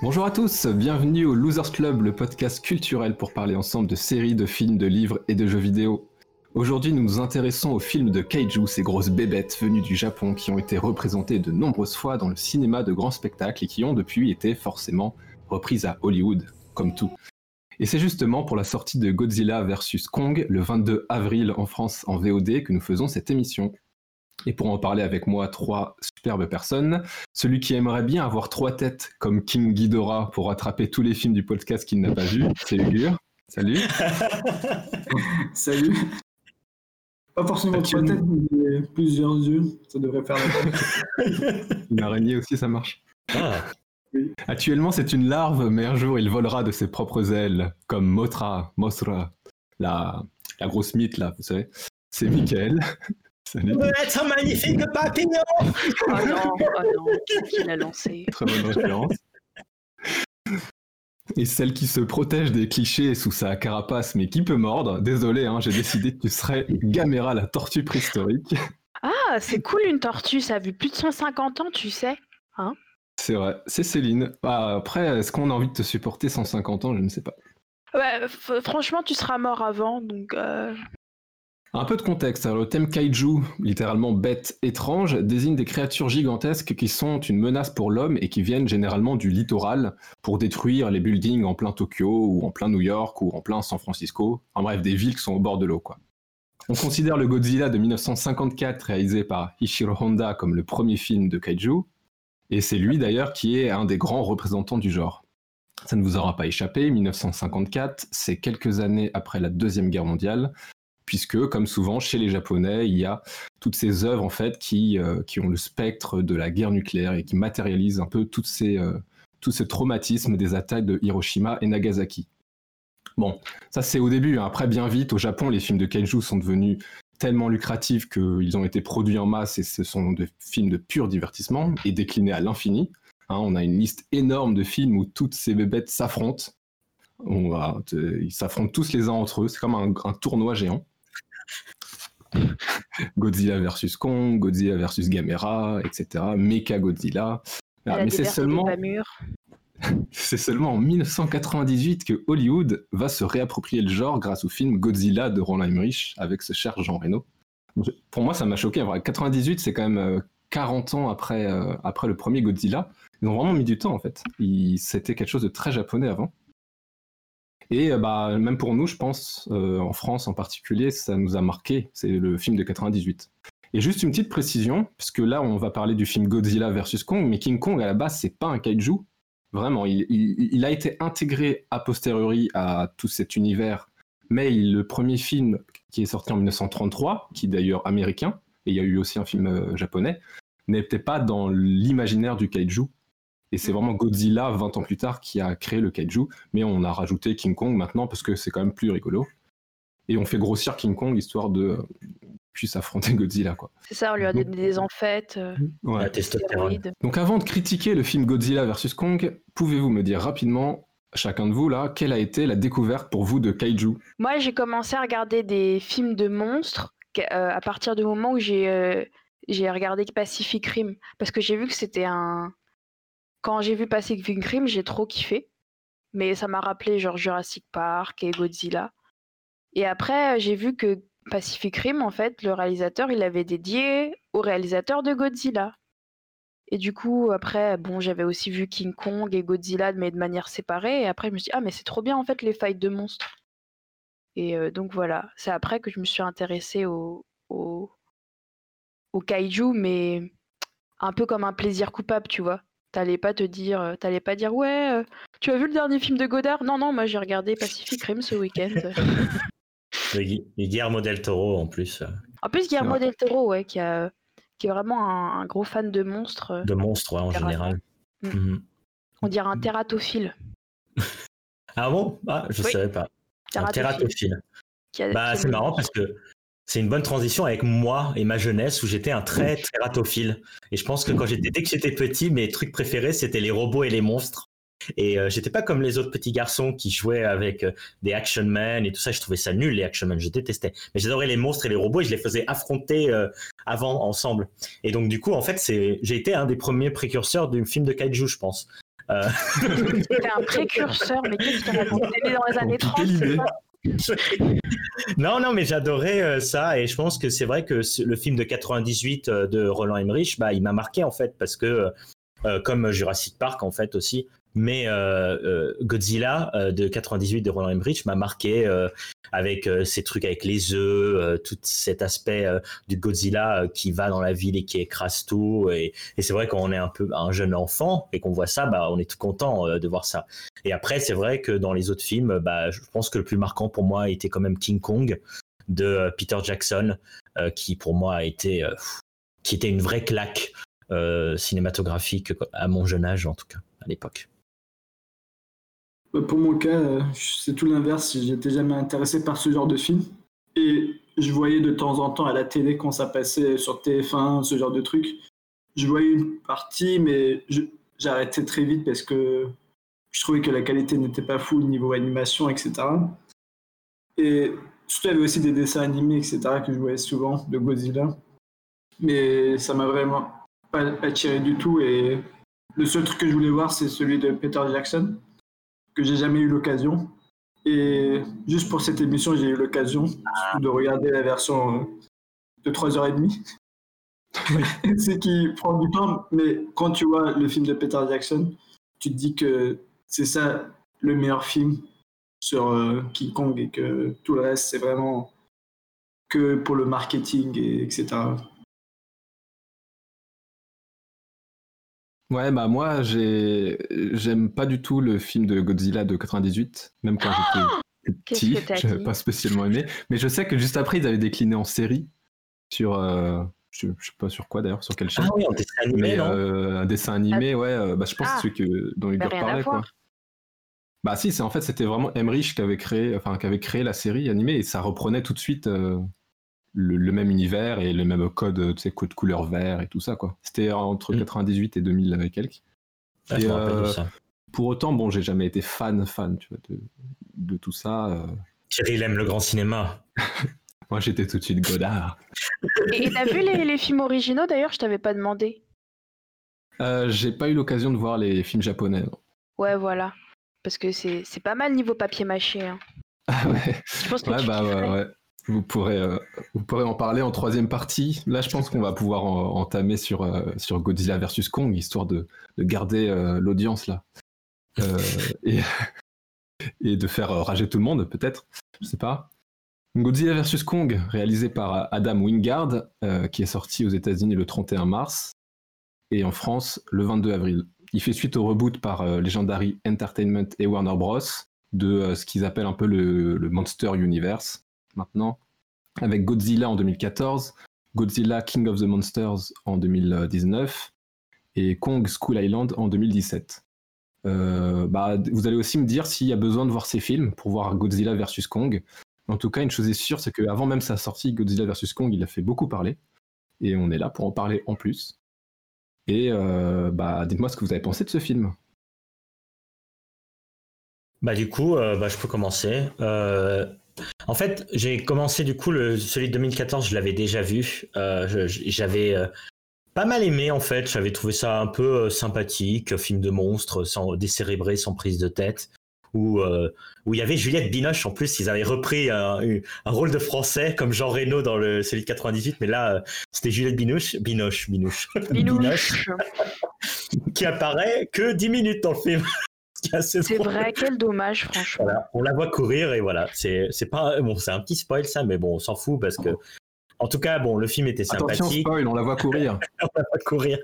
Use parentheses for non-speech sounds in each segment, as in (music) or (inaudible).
Bonjour à tous, bienvenue au Losers Club, le podcast culturel pour parler ensemble de séries, de films, de livres et de jeux vidéo. Aujourd'hui, nous nous intéressons aux films de kaiju, ces grosses bébêtes venues du Japon qui ont été représentées de nombreuses fois dans le cinéma de grands spectacles et qui ont depuis été forcément reprises à Hollywood, comme tout. Et c'est justement pour la sortie de Godzilla vs Kong le 22 avril en France en VOD que nous faisons cette émission. Et pour en parler avec moi, trois superbes personnes. Celui qui aimerait bien avoir trois têtes comme King Ghidorah pour rattraper tous les films du podcast qu'il n'a pas vu, (laughs) c'est Ugur. Salut. (laughs) Salut. Pas forcément trois têtes, mais plusieurs yeux. Ça devrait faire la (laughs) Une araignée aussi, ça marche. Ah, Actuellement, c'est une larve, mais un jour, il volera de ses propres ailes, comme Motra, Mosra, la, la grosse mythe, là, vous savez. C'est Michael. Salut. être un magnifique papillon Oh non, oh non, qui l'a lancé Très bonne référence. Et celle qui se protège des clichés sous sa carapace, mais qui peut mordre. Désolé, hein, j'ai décidé que tu serais Gamera, la tortue préhistorique. Ah, c'est cool une tortue, ça a vu plus de 150 ans, tu sais. C'est vrai, c'est Céline. Bah, après, est-ce qu'on a envie de te supporter 150 ans? Je ne sais pas. Ouais, f- franchement, tu seras mort avant, donc... euh, Un peu de contexte. Alors, le thème kaiju, littéralement bête étrange, désigne des créatures gigantesques qui sont une menace pour l'homme et qui viennent généralement du littoral pour détruire les buildings en plein Tokyo ou en plein New York ou en plein San Francisco. En bref, des villes qui sont au bord de l'eau, quoi. On considère le Godzilla de 1954 réalisé par Ishiro Honda comme le premier film de kaiju, et c'est lui d'ailleurs qui est un des grands représentants du genre. Ça ne vous aura pas échappé, 1954, c'est quelques années après la Deuxième Guerre mondiale, puisque, comme souvent chez les Japonais, il y a toutes ces œuvres en fait qui, euh, qui ont le spectre de la guerre nucléaire et qui matérialisent un peu ces, euh, tous ces traumatismes des attaques de Hiroshima et Nagasaki. Bon, ça c'est au début. hein. Après, bien vite, au Japon, les films de kaiju sont devenus tellement lucratifs qu'ils ont été produits en masse et ce sont des films de pur divertissement et déclinés à l'infini. Hein, on a une liste énorme de films où toutes ces bébêtes s'affrontent. On va, te- ils s'affrontent tous les uns entre eux. C'est comme un, un tournoi géant. (laughs) Godzilla versus Kong, Godzilla versus Gamera, etc. Mecha Godzilla. Ah, mais c'est seulement. (laughs) c'est seulement en 1998 que Hollywood va se réapproprier le genre grâce au film Godzilla de Roland Emmerich avec ce cher Jean Reno. Pour moi, ça m'a choqué. En vrai, 98, c'est quand même euh, 40 ans après, euh, après le premier Godzilla. Ils ont vraiment mis du temps en fait. C'était quelque chose de très japonais avant. Et euh, bah, même pour nous, je pense, euh, en France en particulier, ça nous a marqué. C'est le film de 98. Et juste une petite précision, puisque là, on va parler du film Godzilla versus Kong, mais King Kong, à la base, c'est pas un kaiju. Vraiment, il, il- il a été intégré a posteriori à tout cet univers. Mais le premier film qui est sorti en 1933, qui est d'ailleurs américain, et il y a eu aussi un film euh, japonais, n'était pas dans l'imaginaire du kaiju. Et c'est vraiment Godzilla, 20 ans plus tard, qui a créé le kaiju. Mais on a rajouté King Kong maintenant parce que c'est quand même plus rigolo. Et on fait grossir King Kong histoire de puisse affronter (laughs) Godzilla. Quoi. C'est ça, on lui a donné des enfêtes, euh, Ouais. la testostérone. stéroïdes. Donc avant de critiquer le film Godzilla vs Kong, pouvez-vous me dire rapidement, chacun de vous là, quelle a été la découverte pour vous de kaiju? Moi, j'ai commencé à regarder des films de monstres euh, à partir du moment où j'ai euh, j'ai regardé Pacific Rim. Parce que j'ai vu que c'était un... Quand j'ai vu Pacific Rim, j'ai trop kiffé. Mais ça m'a rappelé genre Jurassic Park et Godzilla. Et après, euh, j'ai vu que Pacific Rim, en fait, le réalisateur, il avait dédié au réalisateur de Godzilla. Et du coup, après, bon, j'avais aussi vu King Kong et Godzilla, mais de manière séparée. Et après, je me suis dit, ah, mais c'est trop bien, en fait, les fights de monstres. Et euh, donc voilà, c'est après que je me suis intéressée au, au, au kaiju, mais un peu comme un plaisir coupable, tu vois. T'allais pas te dire, euh, t'allais pas dire, ouais, euh, tu as vu le dernier film de Godard? Non, non, moi j'ai regardé Pacific Rim ce week-end. (laughs) Et Gui- et Guillermo del Toro en plus, euh, en plus, Guillermo vrai. del Toro, ouais, qui, a, qui est vraiment un, un gros fan de monstres. euh, de monstres ouais, en général. Mm. Mhm. On dirait un tératophile. (laughs) Ah bon? Ah, je Oui. savais pas. Un tératophile. qui a- Bah, c'est marrant parce que c'est une bonne transition avec moi et ma jeunesse où j'étais un très tératophile. Et je pense que quand j'étais, dès que j'étais petit, mes trucs préférés c'était les robots et les monstres. Et euh, j'étais pas comme les autres petits garçons qui jouaient avec euh, des Action Man et tout ça. Je trouvais ça nul, les Action Man. Je détestais. Mais j'adorais les monstres et les robots et je les faisais affronter euh, avant, ensemble. Et donc, du coup, en fait, c'est, j'ai été un des premiers précurseurs du film de Kaiju, je pense. Euh, (laughs) T'es un précurseur, mais qu'est-ce T'es né dans les années 30 Quelle c'est idée. ça? Non, non, mais j'adorais euh, ça et je pense que c'est vrai que le film de 98 euh, de Roland Emmerich, bah, il m'a marqué en fait parce que euh, comme Jurassic Park en fait aussi, mais euh, euh, Godzilla euh, de 98 de Roland Emmerich m'a marqué avec ces trucs avec les œufs, tout cet aspect du Godzilla qui va dans la ville et qui écrase tout et, et c'est vrai quand on est un peu un jeune enfant et qu'on voit ça, bah, on est tout content de voir ça. Et après, c'est vrai que dans les autres films, bah, je pense que le plus marquant pour moi était quand même King Kong de Peter Jackson, euh, qui pour moi a été, euh, qui était une vraie claque euh, cinématographique à mon jeune âge en tout cas à l'époque. Pour mon cas, euh, c'est tout l'inverse. J'étais jamais intéressé par ce genre de film. Et je voyais de temps en temps à la télé quand ça passait sur TF1, ce genre de truc. Je voyais une partie, mais j'arrêtais très vite parce que je trouvais que la qualité n'était pas fou niveau animation, etc. Et surtout, il y avait aussi des dessins animés, etc. que je voyais souvent de Godzilla. Mais ça m'a vraiment pas attiré du tout. Et le seul truc que je voulais voir, c'est celui de Peter Jackson que j'ai jamais eu l'occasion. Et juste pour cette émission, j'ai eu l'occasion de regarder la version de 3h30. (laughs) C'est qui prend du temps, mais quand tu vois le film de Peter Jackson, tu te dis que c'est ça le meilleur film sur euh, King Kong et que tout le reste, c'est vraiment que pour le marketing, et etc. Ouais, bah moi, j'ai, j'aime pas du tout le film de Godzilla de 98, même quand j'étais Qu'est-ce petit, j'avais pas spécialement aimé. Mais je sais que juste après, ils avaient décliné en série sur, euh, je, je sais pas sur quoi d'ailleurs, sur quelle chaîne. Ah oui, en dessin animé, mais non euh, un dessin animé, ouais, euh, bah, je pense Ah. que c'est celui que, dont Bah, à parler, quoi. voir. Bah si, c'est en fait c'était vraiment Emmerich qui avait créé, enfin qui avait créé la série animée et ça reprenait tout de suite euh, le, le même univers et le même code, tu sais, code couleur vert et tout ça quoi. C'était entre Mm. 98 et 2000 avec quelques. Ah, Et, euh, ça. Pour autant, bon, j'ai jamais été fan fan, tu vois, de, de tout ça. euh. Thierry il aime le grand cinéma. (laughs) Moi, j'étais tout de suite Godard. Et t'as vu les, les films originaux d'ailleurs? Je t'avais pas demandé. Euh, j'ai pas eu l'occasion de voir les films japonais. non. Ouais, voilà. Parce que c'est c'est pas mal niveau papier mâché. hein. Ah ouais. Je pense que Ouais, tu bah ouais, ouais. Vous pourrez, euh, vous pourrez en parler en troisième partie. Là, je pense qu'on va pouvoir en- entamer sur, euh, sur Godzilla versus Kong, histoire de, de garder euh, l'audience là. (laughs) Et, de faire rager tout le monde, peut-être. Je sais pas. Godzilla versus Kong, réalisé par Adam Wingard, qui est sorti aux États-Unis le 31 mars et en France le 22 avril. Il fait suite au reboot par Legendary Entertainment et Warner Bros. de ce qu'ils appellent un peu le Monster Universe maintenant, avec Godzilla en 2014, Godzilla King of the Monsters en 2019 et Kong School Island en 2017. Euh, bah, vous allez aussi me dire s'il y a besoin de voir ces films pour voir Godzilla versus Kong. En tout cas, une chose est sûre, c'est qu'avant même sa sortie, Godzilla versus Kong, il a fait beaucoup parler. Et on est là pour en parler en plus. Et euh, bah, dites-moi ce que vous avez pensé de ce film. Bah du coup, euh, bah, je peux commencer. En fait, j'ai commencé du coup le, celui de 2014, je l'avais déjà vu. Euh, J'avais euh, pas mal aimé en fait. J'avais trouvé ça un peu euh, sympathique, film de monstre, sans décérébré, sans prise de tête. Où, où il y avait Juliette Binoche en plus, ils avaient repris un, un rôle de français comme Jean Reno dans le, celui de 98, mais là c'était Juliette Binoche, Binoche, Binoche, Binouche. (laughs) qui apparaît que 10 minutes dans le film. Ce qui est assez C'est vrai, quel dommage, franchement. Voilà, on la voit courir et voilà, c'est c'est pas bon, c'est un petit spoil ça, mais bon, on s'en fout parce que en tout cas, bon, le film était Attention, sympathique, spoil, on la voit courir. (laughs) on la voit courir.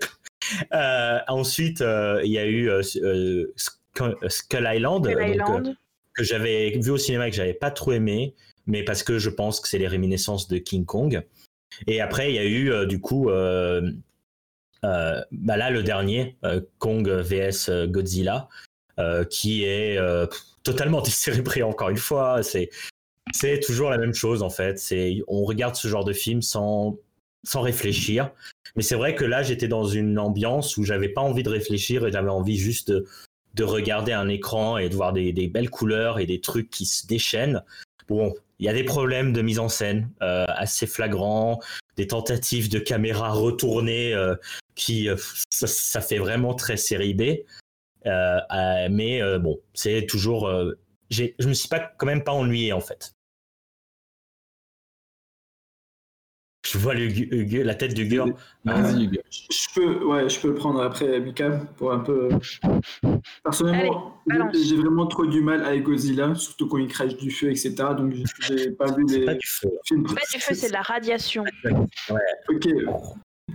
Euh, ensuite, euh, il y a eu euh, Skull Skull Island, Skull donc, euh, Island. que j'avais vu au cinéma et que j'avais pas trop aimé, mais parce que je pense que c'est les réminiscences de King Kong. Et après, il y a eu euh, du coup, euh, euh, bah là le dernier, euh, Kong vs Godzilla, euh, qui est euh, totalement (laughs) décérébré encore une fois. C'est toujours la même chose en fait. C'est on regarde ce genre de film sans sans réfléchir. Mais c'est vrai que là, j'étais dans une ambiance où j'avais pas envie de réfléchir et j'avais envie juste de, de regarder un écran et de voir des, belles couleurs et des trucs qui se déchaînent. Bon, il y a des problèmes de mise en scène euh, assez flagrants, des tentatives de caméra retournées euh, qui euh, ça, fait vraiment très série B. mais bon, c'est toujours. je me suis pas quand même pas ennuyé en fait. Je vois le, la tête du Gur. Vas-y, Je peux, ouais, je peux le prendre après, Mika, pour un peu. Personnellement, j'ai vraiment trop du mal avec Godzilla, surtout quand il crache du feu, etc. Donc, j'ai pas vu des films. Pas du feu, c'est de la radiation. Ouais. Ok.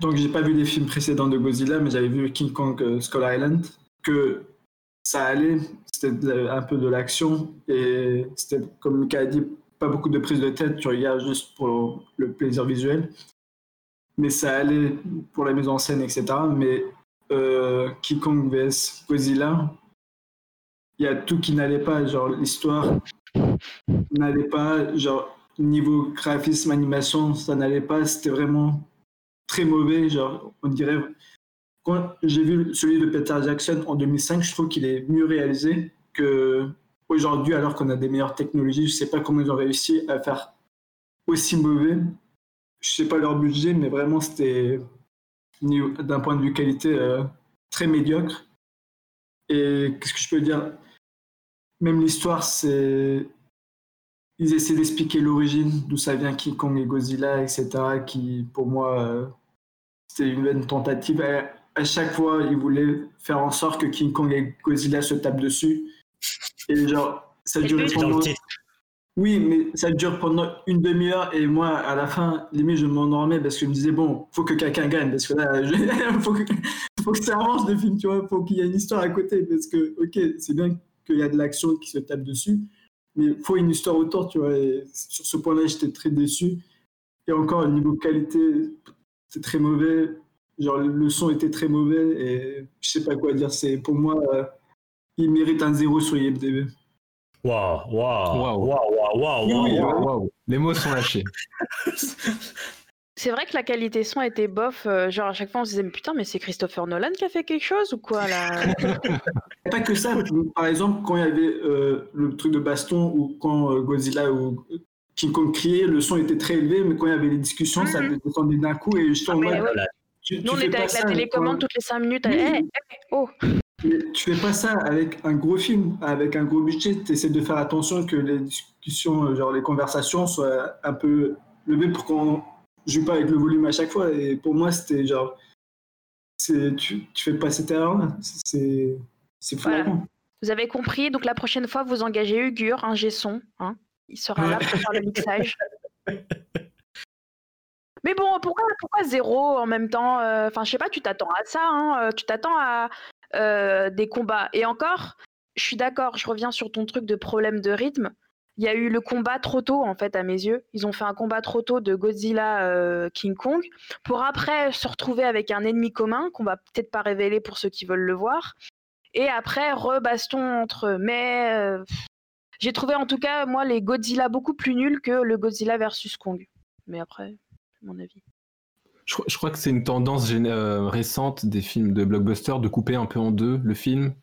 Donc, j'ai pas vu des films précédents de Godzilla, mais j'avais vu King Kong euh, Skull Island, que ça allait, c'était un peu de l'action, et c'était, comme Mika a dit, pas beaucoup de prise de tête, tu regardes juste pour le plaisir visuel. Mais ça allait pour la mise en scène, etc. Mais euh, Kong vs Godzilla, il y a tout qui n'allait pas, genre l'histoire n'allait pas, genre niveau graphisme, animation, ça n'allait pas, c'était vraiment très mauvais, genre on dirait. Quand j'ai vu celui de Peter Jackson en 2005, je trouve qu'il est mieux réalisé que aujourd'hui, alors qu'on a des meilleures technologies, je ne sais pas comment ils ont réussi à faire aussi mauvais. Je ne sais pas leur budget, mais vraiment, c'était d'un point de vue qualité euh, très médiocre. Et qu'est-ce que je peux dire? Même l'histoire, c'est. Ils essaient d'expliquer l'origine, d'où ça vient King Kong et Godzilla, etc. Qui, pour moi, euh, c'était une tentative. À, chaque fois, ils voulaient faire en sorte que King Kong et Godzilla se tapent dessus et genre, ça dure pendant. Oui, mais ça dure pendant une demi-heure et moi, à la fin, limite, je m'endormais parce que je me disais, bon, faut que quelqu'un gagne parce que là, (laughs) il faut, que... faut que ça avance le film, tu vois, faut qu'il y ait une histoire à côté parce que, ok, c'est bien qu'il y a de l'action qui se tape dessus, mais il faut une histoire autour, tu vois, et sur ce point-là, j'étais très déçu. Et encore, au niveau qualité, c'est très mauvais. Genre, le son était très mauvais et je sais pas quoi dire. C'est pour moi. Euh, il mérite un zéro sur IMDb. Waouh, waouh, waouh, waouh, waouh, Les mots sont lâchés. (laughs) C'est vrai que la qualité son était bof. Euh, genre, à chaque fois, on se disait, mais putain, mais c'est Christopher Nolan qui a fait quelque chose ou quoi là? (laughs) Pas que ça. Par exemple, quand il y avait euh, le truc de baston ou quand euh, Godzilla ou King Kong criait, le son était très élevé, mais quand il y avait les discussions, ça mhm. descendait d'un coup et je suis en ah, mode. Nous, on était avec la télécommande toutes les 5 minutes. oh mais tu fais pas ça avec un gros film, avec un gros budget. Tu essaies de faire attention que les discussions, genre les conversations soient un peu levées pour qu'on joue pas avec le volume à chaque fois. Et pour moi, c'était genre. Tu, tu fais pas cette erreur-là. C'est voilà. Vous avez compris. Donc la prochaine fois, vous engagez Ugur, un G-son. Hein Il sera là pour faire le mixage. (laughs) Mais bon, pourquoi, zéro en même temps euh, Enfin, je sais pas, tu t'attends à ça. Hein euh, tu t'attends à, euh, des combats. Et encore, je suis d'accord, je reviens sur ton truc de problème de rythme. Il y a eu le combat trop tôt, en fait, à mes yeux. Ils ont fait un combat trop tôt de Godzilla King Kong pour après se retrouver avec un ennemi commun qu'on va peut-être pas révéler pour ceux qui veulent le voir. Et après, rebaston entre eux. Mais j'ai trouvé en tout cas, moi, les Godzilla beaucoup plus nuls que le Godzilla versus Kong. Mais après, mon avis. Je, crois que c'est une tendance euh, récente des films de blockbuster de couper un peu en deux le film.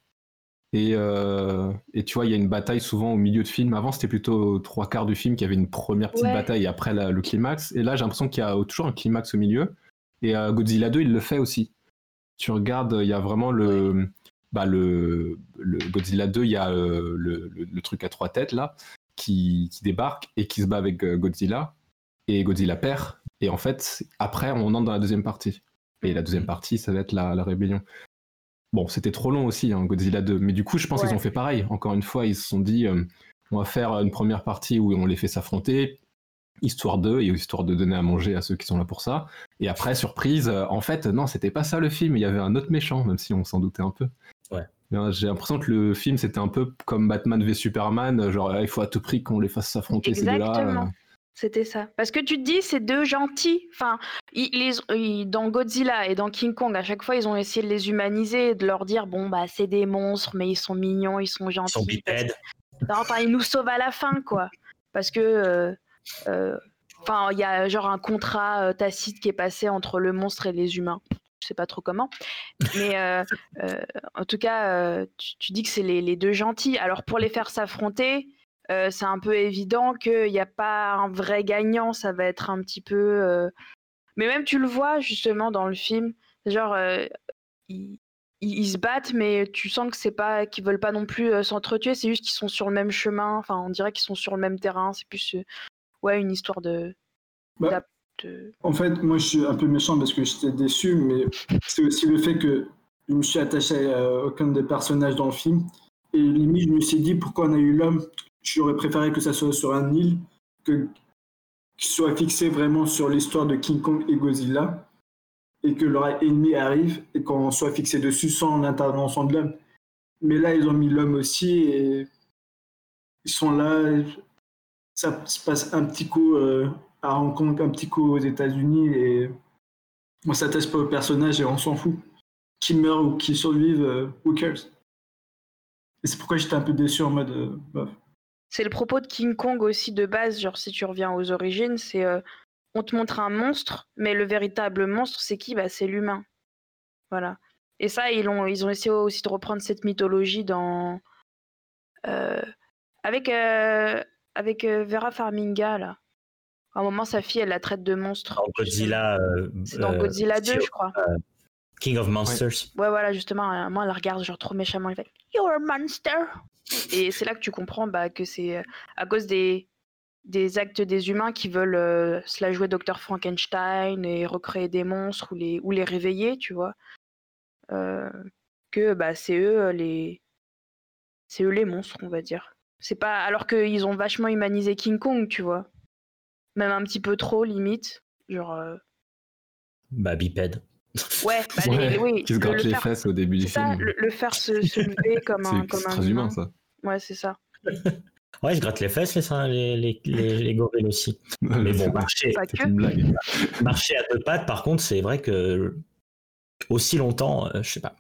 Et, euh, et tu vois, il y a une bataille souvent au milieu de film. Avant, c'était plutôt trois quarts du film qu'il y avait une première petite bataille et après le climax. Et là, j'ai l'impression qu'il y a toujours un climax au milieu. Et euh, Godzilla 2, il le fait aussi. Tu regardes, il y a vraiment le, bah, le, le Godzilla 2, il y a le, le, truc à trois têtes là qui, qui, débarque et qui se bat avec Godzilla. Et Godzilla perd et en fait, après, on entre dans la deuxième partie. Et la deuxième partie, ça va être la, rébellion. Bon, c'était trop long aussi, hein, Godzilla 2. Mais du coup, je pense qu'ils ont fait pareil. Encore une fois, ils se sont dit, euh, on va faire une première partie où on les fait s'affronter, histoire d'eux, et histoire de donner à manger à ceux qui sont là pour ça. Et après, surprise, euh, en fait, non, c'était pas ça le film. Il y avait un autre méchant, même si on s'en doutait un peu. Ouais. Euh, j'ai l'impression que le film, c'était un peu comme Batman v Superman, genre, il faut à tout prix qu'on les fasse s'affronter ces deux-là. C'était ça. Parce que tu te dis, c'est deux gentils. Enfin, ils, dans Godzilla et dans King Kong, à chaque fois, ils ont essayé de les humaniser, de leur dire, bon, bah, c'est des monstres, mais ils sont mignons, ils sont gentils. Ils sont bipèdes. enfin, ils nous sauvent à la fin, quoi. Parce que, euh, euh, enfin, il y a genre un contrat euh, tacite qui est passé entre le monstre et les humains. je sais pas trop comment. Mais euh, euh, en tout cas, euh, tu, dis que c'est les, deux gentils. Alors pour les faire s'affronter, c'est un peu évident qu'il n'y a pas un vrai gagnant. Ça va être un petit peu. Mais même tu le vois justement dans le film. Genre, ils, ils, se battent, mais tu sens que c'est pas qu'ils veulent pas non plus s'entretuer. C'est juste qu'ils sont sur le même chemin. Enfin, on dirait qu'ils sont sur le même terrain. C'est plus ouais une histoire de. Bah, en fait, moi, je suis un peu méchant parce que j'étais déçu, mais c'est aussi le fait que je me suis attaché à aucun des personnages dans le film. Et limite, je me suis dit, pourquoi on a eu l'homme J'aurais préféré que ça soit sur un île, que soit fixé vraiment sur l'histoire de King Kong et Godzilla, et que leur ennemi arrive et qu'on soit fixé dessus sans l'intervention de l'homme. Mais là, ils ont mis l'homme aussi et ils sont là. Ça se passe un petit coup euh, à Hong Kong, un petit coup aux États-Unis et on s'attache pas au personnage et on s'en fout. Qui meurt ou qui survive, euh, who cares? Et c'est pourquoi j'étais un peu déçu en mode. Euh, c'est le propos de King Kong aussi de base, genre si tu reviens aux origines, c'est euh, on te montre un monstre, mais le véritable monstre, c'est qui? Bah, C'est l'humain. Voilà. Et ça, ils ont, ils ont essayé aussi de reprendre cette mythologie dans. avec, avec Vera Farminga, là. À un moment, sa fille, elle la traite de monstre. Dans Godzilla. Euh, c'est dans Godzilla 2, je crois. Euh, King of Monsters. Ouais, voilà, justement. moi, elle la regarde genre trop méchamment. Il fait You're a monster. Et c'est là que tu comprends bah, que c'est euh, à cause des, actes des humains qui veulent se la jouer Dr. Frankenstein et recréer des monstres ou les, réveiller, tu vois. que bah, c'est eux les. Monstres, on va dire. C'est pas. Alors qu'ils ont vachement humanisé King Kong, tu vois même un petit peu trop limite. Genre. Euh... Bah, bipède. Ouais, (laughs) bah, oui. Qui se gratte les fesses au début du film. le, faire se, lever (laughs) comme un. C'est très humain, ça. Ouais, c'est ça. (laughs) Ouais, je gratte les fesses, les, les, les, les gorilles aussi. Mais bon, marcher, marcher à deux pattes, par contre, c'est vrai que aussi longtemps, euh, je sais pas.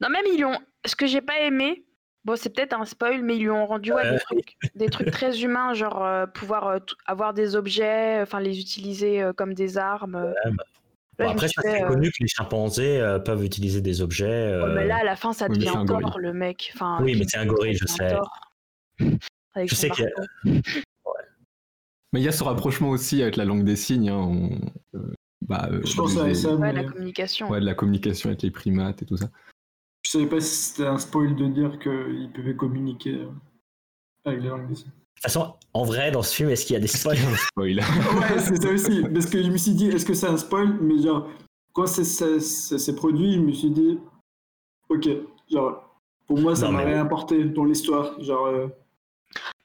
Non, même ils ont. Ce que j'ai pas aimé, Bon, c'est peut-être un spoil, mais ils lui ont rendu des, trucs, très humains, genre euh, pouvoir euh, avoir des objets, enfin les utiliser euh, comme des armes. Bah. Après, c'est connu que les chimpanzés peuvent utiliser des objets. mais là, à la fin, ça devient encore le mec. Enfin, oui, mais c'est un gorille, je sais. je sais qu'il (laughs) Mais il y a ce rapprochement aussi avec la langue des signes. Hein, bah, je pense à ça. Ouais, la communication. Ouais, de la communication avec les primates et tout ça. Je savais pas si c'était un spoil de dire qu'ils pouvaient communiquer euh, avec les langues des signes. De toute façon, en vrai, dans ce film, est-ce qu'il y a des spoils spoil. (laughs) Ouais, c'est ça aussi. Parce que je me suis dit, est-ce que c'est un spoil? Mais genre, quand c'est produit, je me suis dit, ok, genre, pour moi, ça m'a rien apporté dans l'histoire. Genre. Euh,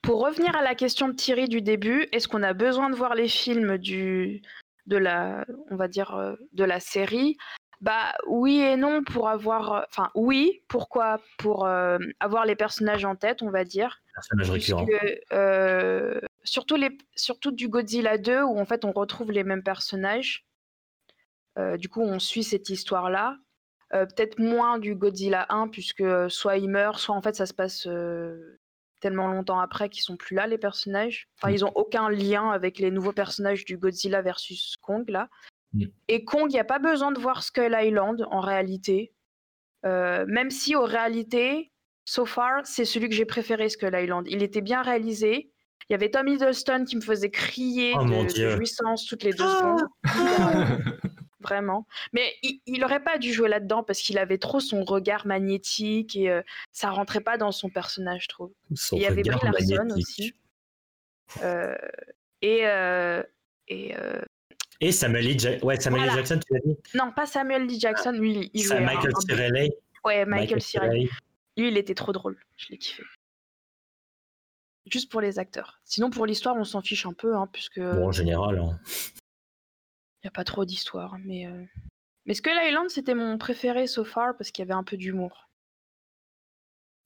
pour revenir à la question de Thierry du début, est-ce qu'on a besoin de voir les films du, de la, on va dire, euh, de la série? Bah oui et non pour avoir, euh, enfin oui, pourquoi? Pour euh, avoir les personnages en tête, on va dire. Personnages récurrents. Euh, surtout les, surtout du Godzilla 2 où en fait on retrouve les mêmes personnages. du coup, on suit cette histoire-là. Peut-être moins du Godzilla 1 puisque soit il meurt, soit en fait ça se passe tellement longtemps après qu'ils sont plus là les personnages. Enfin, mm. ils ont aucun lien avec les nouveaux personnages du Godzilla versus Kong là. Mm. Et Kong, il n'y a pas besoin de voir Skull Island en réalité. Euh, même si, en réalité, so far, c'est celui que j'ai préféré, Skull Island. Il était bien réalisé. Il y avait Tom Hiddleston qui me faisait crier oh de, jouissance toutes les deux ah secondes. (laughs) Vraiment. Mais il n'aurait pas dû jouer là-dedans parce qu'il avait trop son regard magnétique et euh, ça rentrait pas dans son personnage, je trouve. il y avait Brie Larson aussi. Euh, et et et Samuel L. Ouais, Samuel Jackson, tu l'as dit? Non, pas Samuel L. Jackson, lui, il jouait. Michael Cirelli. Ouais, Michael, Cirelli. Lui, il était trop drôle. Je l'ai kiffé. Juste pour les acteurs. Sinon, pour l'histoire, on s'en fiche un peu, hein, puisque. Bon, en général. Hein. Il n'y a pas trop d'histoire, mais. Euh... Mais Skull Island, c'était mon préféré so far parce qu'il y avait un peu d'humour.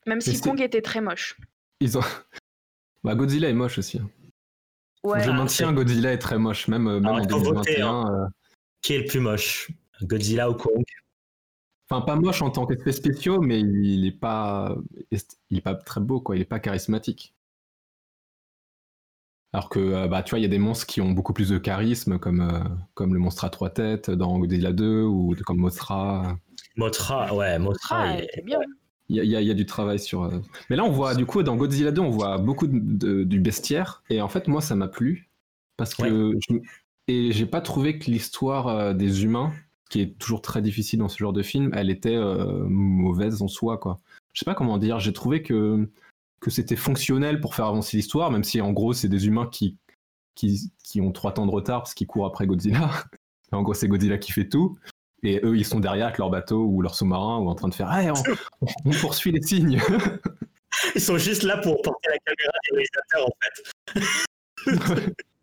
Même si Kong était très moche. Ils ont... (laughs) Bah, Godzilla est moche aussi. Je maintiens Godzilla est très moche, même, euh, même en 2021. Hein. Euh. Qui est le plus moche? Godzilla ou Kong? Enfin, pas moche en tant qu'effet spéciaux, mais il est pas, il est pas très beau, quoi. Il est pas charismatique. Alors que, bah, tu vois, il y a des monstres qui ont beaucoup plus de charisme, comme, comme le monstre à trois têtes dans Godzilla 2 ou comme Mothra. Mothra, ouais, Mothra, il est bien. Il y, a, y, a, du travail sur. Mais là, on voit, du coup, dans Godzilla 2, on voit beaucoup de, du bestiaire. Et en fait, moi, ça m'a plu. Parce que. Et j'ai pas trouvé que l'histoire des humains, qui est toujours très difficile dans ce genre de film, elle était mauvaise en soi, quoi. Je sais pas comment dire. J'ai trouvé que que c'était fonctionnel pour faire avancer l'histoire, même si en gros c'est des humains qui, qui, qui, ont trois temps de retard parce qu'ils courent après Godzilla. (laughs) en gros c'est Godzilla qui fait tout. Et eux ils sont derrière avec leur bateau ou leur sous-marin ou en train de faire hey, on, (laughs) poursuit les signes. ils sont juste là pour porter la caméra des réalisateurs en fait. (laughs)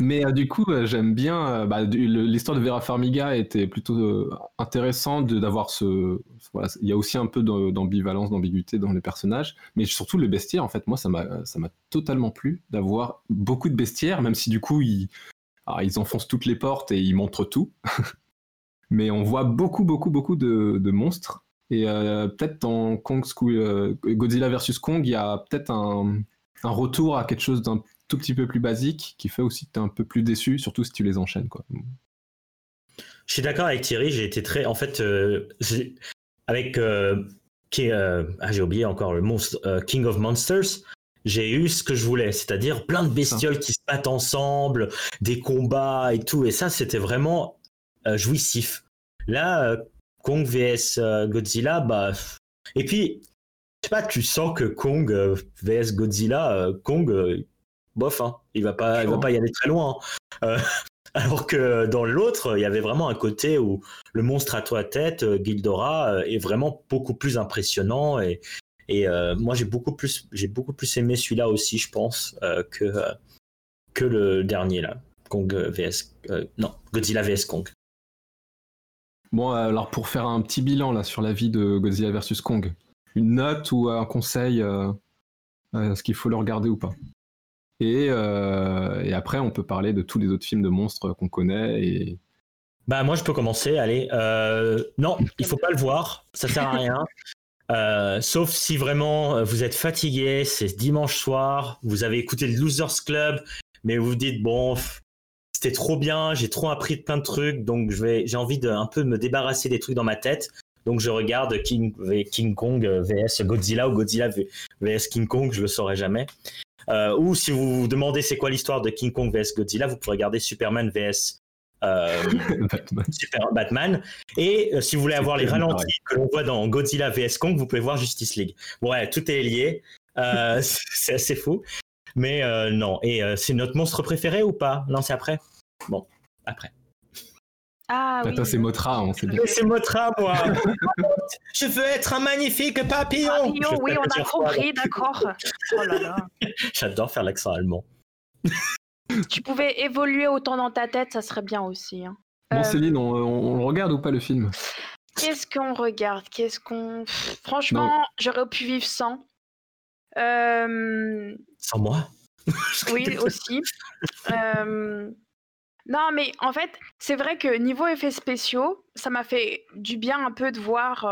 Mais euh, du coup, euh, j'aime bien. Euh, bah, l'histoire de Vera Farmiga était plutôt intéressante d'avoir ce. Voilà, il y a aussi un peu d'ambivalence, d'ambiguïté dans les personnages, mais surtout le bestiaire. En fait, moi, ça m'a totalement plu d'avoir beaucoup de bestiaires, même si du coup ils, ah, ils enfoncent toutes les portes et ils montrent tout. (laughs) mais on voit beaucoup, beaucoup, beaucoup de, monstres. Et peut-être dans Kong School, Godzilla vs Kong, il y a peut-être un, un retour à quelque chose d'un tout petit peu plus basique qui fait aussi que tu es un peu plus déçu, surtout si tu les enchaînes. Quoi. Je suis d'accord avec Thierry, j'ai été très. En fait, euh, avec. Euh, euh, ah, j'ai oublié encore le monstre King of Monsters. J'ai eu ce que je voulais, c'est-à-dire plein de bestioles qui se battent ensemble, des combats et tout. Et ça, c'était vraiment jouissif. Là, Kong vs Godzilla, bah. Et puis, je sais pas, tu sens que Kong vs Godzilla, Kong, bof, hein. il va pas, il va pas y aller très loin. Hein. Euh, (laughs) alors que dans l'autre, il y avait vraiment un côté où le monstre à toi tête, euh, Gildora, euh, est vraiment beaucoup plus impressionnant et, et moi j'ai beaucoup plus, j'ai beaucoup plus aimé celui-là aussi, je pense, que que le dernier là, Kong vs, non, Godzilla vs Kong. Bon, alors pour faire un petit bilan là sur la vie de Godzilla vs Kong, une note ou un conseil, est-ce qu'il faut le regarder ou pas? Euh, et, après, on peut parler de tous les autres films de monstres qu'on connaît. Bah moi, je peux commencer. Allez, euh, non, il faut pas le voir. Ça sert à rien. Euh, sauf si vraiment vous êtes fatigué, c'est dimanche soir, vous avez écouté le Losers Club, mais vous vous dites bon, c'était trop bien, j'ai trop appris plein de trucs, donc je vais, j'ai envie de un peu me débarrasser des trucs dans ma tête. Donc je regarde King, King Kong vs Godzilla ou Godzilla vs King Kong, je le saurai jamais. Euh, ou si vous vous demandez c'est quoi l'histoire de King Kong vs Godzilla, vous pourrez regarder Superman vs euh, (laughs) Batman. Et euh, si vous voulez avoir les ralentis que l'on voit dans Godzilla vs Kong, vous pouvez voir Justice League. ouais, tout est lié. (laughs) c'est assez fou. Mais non. Et c'est notre monstre préféré ou pas? Non, c'est après. Bon, après. Ah Attends, c'est Motra, on sait bien. C'est Motra, moi. (laughs) je veux être un magnifique papillon. Papillon, oui, on a compris, d'accord. (laughs) Oh là là. J'adore faire l'accent allemand. tu pouvais évoluer autant dans ta tête, ça serait bien aussi. Hein. Bon, euh, Céline, on, regarde ou pas le film? Qu'est-ce qu'on regarde? Qu'est-ce qu'on. Franchement, j'aurais pu vivre sans. Euh... Sans moi (laughs) Oui, aussi. Non, mais en fait, c'est vrai que niveau effets spéciaux, ça m'a fait du bien un peu de voir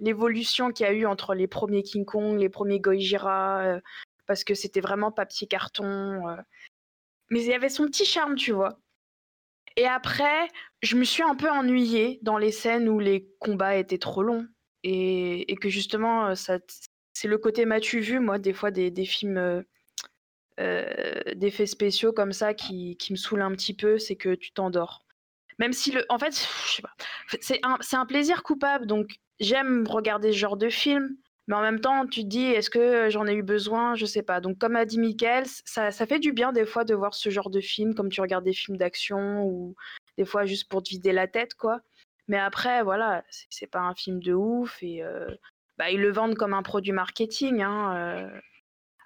l'évolution qu'il y a eu entre les premiers King Kong, les premiers Gojira, parce que c'était vraiment papier carton. Euh. Mais il y avait son petit charme, tu vois. Et après, je me suis un peu ennuyée dans les scènes où les combats étaient trop longs. Et, que justement, c'est le côté m'as-tu vu, moi, des fois, des films euh, d'effets spéciaux comme ça qui, me saoulent un petit peu, c'est que tu t'endors. Même si le. En fait, je sais pas. C'est un, plaisir coupable, donc j'aime regarder ce genre de film, mais en même temps, tu te dis, est-ce que j'en ai eu besoin? Je sais pas. Donc, comme a dit Michael, ça, ça, fait du bien des fois de voir ce genre de film, comme tu regardes des films d'action ou des fois juste pour te vider la tête, quoi. Mais après, voilà, c'est pas un film de ouf et euh, bah, ils le vendent comme un produit marketing. Hein, euh.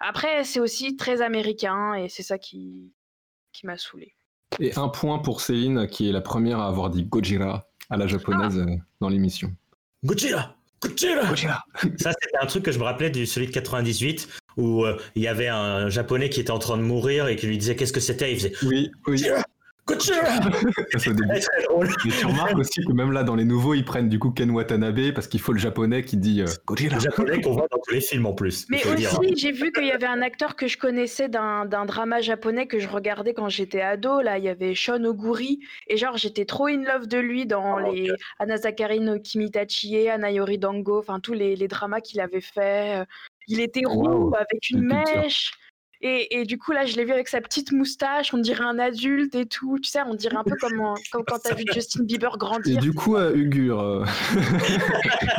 Après, c'est aussi très américain et c'est ça qui, qui m'a saoulé. Et un point pour Céline, qui est la première à avoir dit Gojira à la japonaise ah. euh, dans l'émission. Gojira Gojira, Gojira. Ça, c'était un truc que je me rappelais du celui de 98 où euh, il y avait un japonais qui était en train de mourir et qui lui disait qu'est-ce que c'était? Il faisait Oui, oui. Gojira (laughs) Ça, c'est drôle. Mais tu remarques aussi que même là, dans les nouveaux, ils prennent du coup Ken Watanabe parce qu'il faut le japonais qui dit euh, Godzilla. Le japonais qu'on voit dans tous les films en plus. Mais aussi, j'ai vu qu'il y avait un acteur que je connaissais d'un d'un drama japonais que je regardais quand j'étais ado. Là, il y avait Shon Oguri. Et genre, j'étais trop in love de lui dans Oh, les Anazakari no Kimitachiye, Anayori Dango, enfin tous les, les dramas qu'il avait fait. Il était roux avec une mèche. Et, et du coup, là, je l'ai vu avec sa petite moustache. On dirait un adulte et tout. Tu sais, on dirait un peu comme, (laughs) comme quand t'as vu Justin Bieber Et grandir. du coup, euh, Ugur, euh,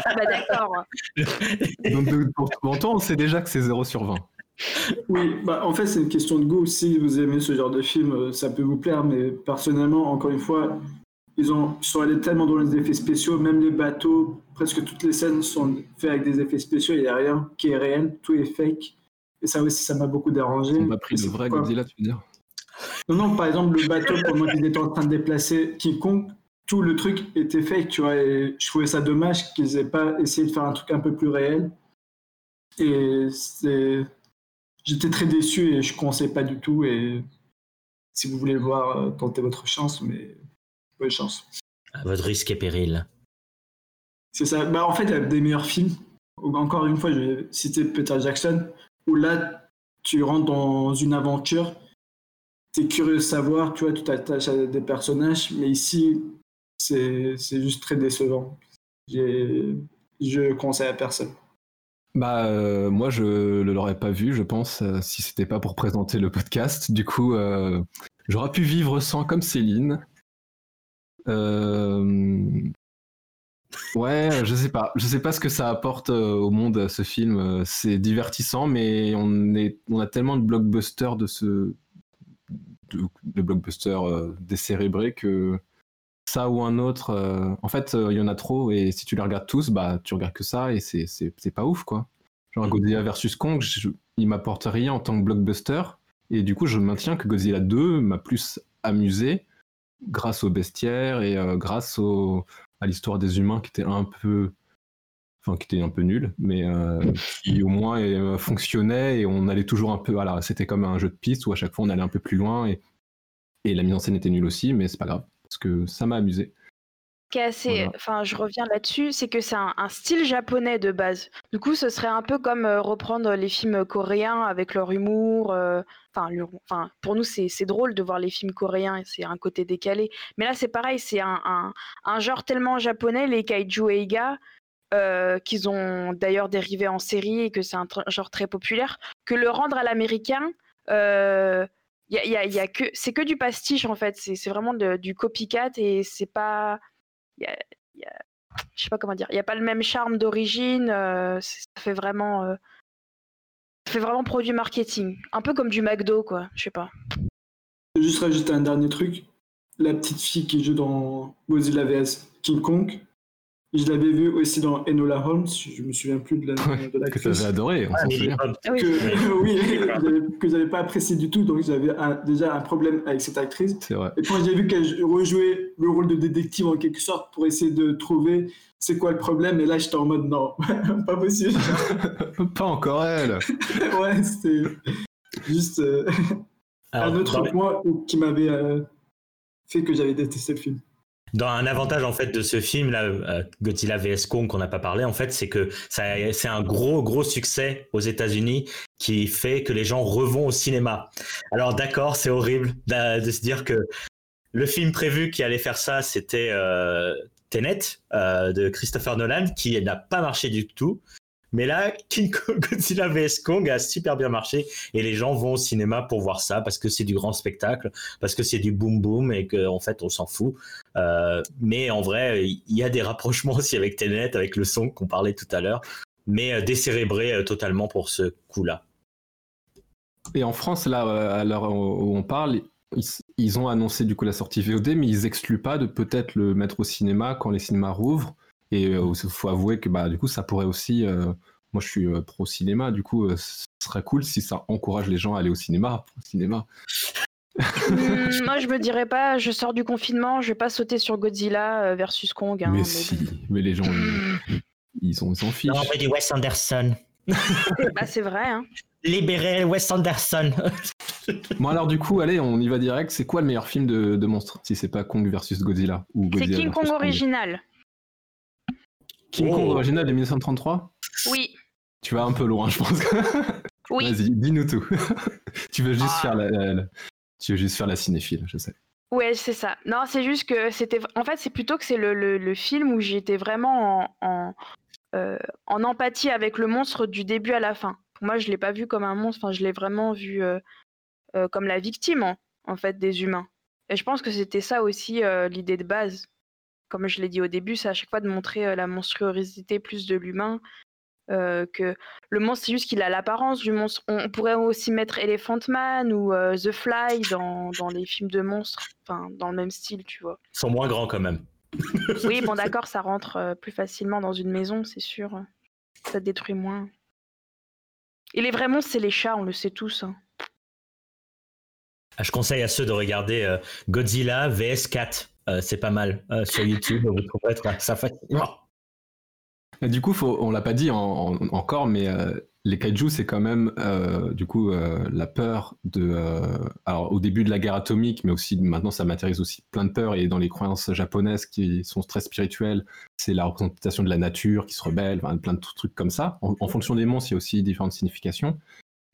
Ah bah d'accord. (laughs) donc, pour, toi, on sait déjà que c'est 0 sur 20. Oui, bah, en fait, c'est une question de goût. Si vous aimez ce genre de film, euh, ça peut vous plaire, mais personnellement, encore une fois, ils, ont, ils sont allés tellement dans les effets spéciaux, même les bateaux, presque toutes les scènes sont faites avec des effets spéciaux, il n'y a rien qui est réel, tout est fake. Et ça aussi, ça m'a beaucoup dérangé. On pas pris le c'est vrai Godzilla, tu veux dire Non, non, par exemple, le bateau, pendant qu'ils étaient en train de déplacer Kong, tout le truc était fake, tu vois, et je trouvais ça dommage qu'ils aient pas essayé de faire un truc un peu plus réel. Et c'est... J'étais très déçu et je ne conseille pas du tout. Et si vous voulez le voir, euh, tentez votre chance, mais bonne chance. À votre risque et péril. C'est ça. Bah, en fait, il y a des meilleurs films. Encore une fois, je vais citer Peter Jackson, où là, tu rentres dans une aventure, tu curieux de savoir, tu vois, tu t'attaches à des personnages, mais ici, c'est juste très décevant. Je conseille à personne. Bah, euh, moi, je ne l'aurais pas vu, je pense, euh, si c'était pas pour présenter le podcast. Du coup, euh, j'aurais pu vivre sans, comme Céline. Euh, Ouais, je sais pas. Je sais pas ce que ça apporte euh, au monde, ce film. Euh, C'est divertissant, mais on, est, on a tellement de blockbusters de ce. de, de blockbusters euh, décérébrés que ça ou un autre. euh, en fait, euh, il y en a trop, et si tu les regardes tous, bah, tu regardes que ça, et c'est- c'est c'est pas ouf, quoi. Genre Godzilla vs Kong, je- il m'apporte rien en tant que blockbuster, et du coup, je maintiens que Godzilla 2 m'a plus amusé grâce au bestiaire et euh, grâce au, à l'histoire des humains qui était un peu. Enfin, qui était un peu nul, mais euh, qui au moins euh, fonctionnait et on allait toujours un peu. Voilà, c'était comme un jeu de piste où à chaque fois on allait un peu plus loin et, et la mise en scène était nulle aussi, mais c'est pas grave parce que ça m'a amusé. Qui est assez, Voilà. enfin, je reviens là-dessus, c'est que c'est un, un style japonais de base. Du coup, ce serait un peu comme euh, reprendre les films coréens avec leur humour. euh, Enfin, pour nous, c'est drôle de voir les films coréens, c'est un côté décalé. Mais là, c'est pareil, c'est un, un- un genre tellement japonais, les kaiju eiga, euh, qu'ils ont d'ailleurs dérivé en série et que c'est un genre très populaire, que le rendre à l'américain. y a- y a- y a que, c'est que du pastiche en fait, c'est c'est vraiment de- du copycat et c'est pas, y a- je sais pas comment dire, il n'y a pas le même charme d'origine, euh, ça fait vraiment, euh, ça fait vraiment produit marketing, un peu comme du McDo quoi, je sais pas. Juste rajouter un dernier truc. La petite fille qui joue dans Godzilla vs King Kong, je l'avais vue aussi dans Enola Holmes, je me souviens plus de la Ouais, de Que l'actrice. t'avais adoré, on Ah. Ah oui. (laughs) que, oui, j'avais- que j'avais pas apprécié du tout, donc j'avais un- déjà un problème avec cette actrice. C'est vrai. Et quand j'ai vu qu'elle rejouait le rôle de détective en quelque sorte pour essayer de trouver c'est quoi le problème, et là j'étais en mode non, (laughs) pas possible. (laughs) pas encore elle. ouais, c'était juste euh, Alors, un autre point qui m'avait euh, fait que j'avais détesté le film. Dans un avantage en fait de ce film là, euh, Godzilla vs Kong qu'on n'a pas parlé en fait, c'est que c'est un gros gros succès aux États-Unis qui fait que les gens revont au cinéma. Alors d'accord, c'est horrible de, se dire que le film prévu qui allait faire ça, c'était euh, Tenet euh, de Christopher Nolan, qui n'a pas marché du tout. Mais là, King (laughs) Godzilla vs Kong a super bien marché et les gens vont au cinéma pour voir ça parce que c'est du grand spectacle, parce que c'est du boom boom et qu'en en fait on s'en fout. Euh, mais en vrai, il y a des rapprochements (laughs) aussi avec Tenet, avec le son qu'on parlait tout à l'heure, mais euh, décérébré euh, totalement pour ce coup-là. Et en France, là, à l'heure où on parle, ils ont annoncé du coup la sortie VOD, mais ils excluent pas de peut-être le mettre au cinéma quand les cinémas rouvrent. Et il faut avouer que bah, du coup, ça pourrait aussi. euh, moi, je suis euh, pro cinéma, du coup, euh, ce serait cool si ça encourage les gens à aller au cinéma. Au cinéma. (laughs) Moi je me dirais pas, je sors du confinement, je vais pas sauter sur Godzilla euh, versus Kong. hein, mais mais si, bon. mais les gens, ils, (laughs) ils ont- ils s'en fichent. Non, mais du Wes Anderson. (laughs) Bah c'est vrai. Hein. Libérez Wes Anderson. Bon alors du coup, allez, on y va direct. C'est quoi le meilleur film de, de monstres si c'est pas Kong versus Godzilla ou C'est King Kong? original. King Oh. Kong original de 1933 Oui. Tu vas un peu loin, je pense. Oui. (laughs) Vas-y, dis-nous tout. (laughs) tu veux juste Ah. faire la, la- la- tu veux juste faire la cinéphile, je sais. Ouais, c'est ça. Non, c'est juste que c'était. En fait, c'est plutôt que c'est le, le- le film où j'étais vraiment en, en, euh, en empathie avec le monstre du début à la fin. Pour moi, je l'ai pas vu comme un monstre. Enfin, je l'ai vraiment vu euh, euh, comme la victime, en, en fait, des humains. Et je pense que c'était ça aussi euh, l'idée de base. Comme je l'ai dit au début, c'est à chaque fois de montrer euh, la monstruosité plus de l'humain. euh, que le monstre, c'est juste qu'il a l'apparence du monstre. On, pourrait aussi mettre Elephant Man ou euh, The Fly dans, dans les films de monstres, enfin dans le même style, tu vois. Ils sont moins grands quand même. (laughs) Oui, bon d'accord, ça rentre euh, plus facilement dans une maison, c'est sûr. Ça détruit moins. Et les vrais monstres, c'est les chats, on le sait tous. hein. Ah, Je conseille à ceux de regarder Godzilla vs 4. Euh, c'est pas mal euh, sur YouTube. Vous trouverez ça facilement. Du coup, on l'a pas dit en- en- encore, mais euh, les kaiju, c'est quand même du coup la peur de. alors au début de la guerre atomique, mais aussi maintenant ça matérialise aussi plein de peurs et dans les croyances japonaises qui sont très spirituelles, c'est la représentation de la nature qui se rebelle, plein de trucs comme ça. En, en fonction des monstres, il y a aussi différentes significations.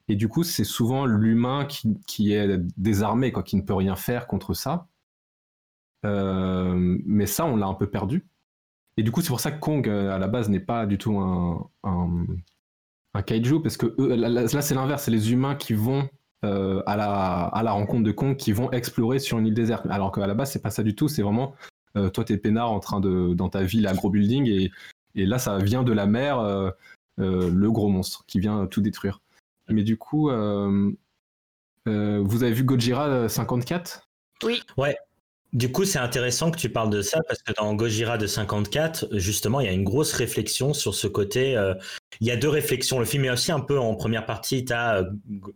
Et du coup, c'est souvent l'humain qui, qui est désarmé, quoi, qui ne peut rien faire contre ça. Euh, mais ça, on l'a un peu perdu. Et du coup, c'est pour ça que Kong, euh, à la base, n'est pas du tout un, un, un kaiju, parce que eux, là, c'est l'inverse, c'est les humains qui vont euh, à, la, à la rencontre de Kong, qui vont explorer sur une île déserte. Alors qu'à la base, c'est pas ça du tout, c'est vraiment, euh, toi, t'es peinard en train de, dans ta ville à gros building, et, et là, ça vient de la mer, euh, euh, le gros monstre, qui vient tout détruire. Mais du coup, euh, euh, vous avez vu Gojira 54 Oui, Du coup, c'est intéressant que tu parles de ça parce que dans Gojira de 54, justement, il y a une grosse réflexion sur ce côté. euh, il y a deux réflexions. Le film est aussi un peu en première partie. Tu as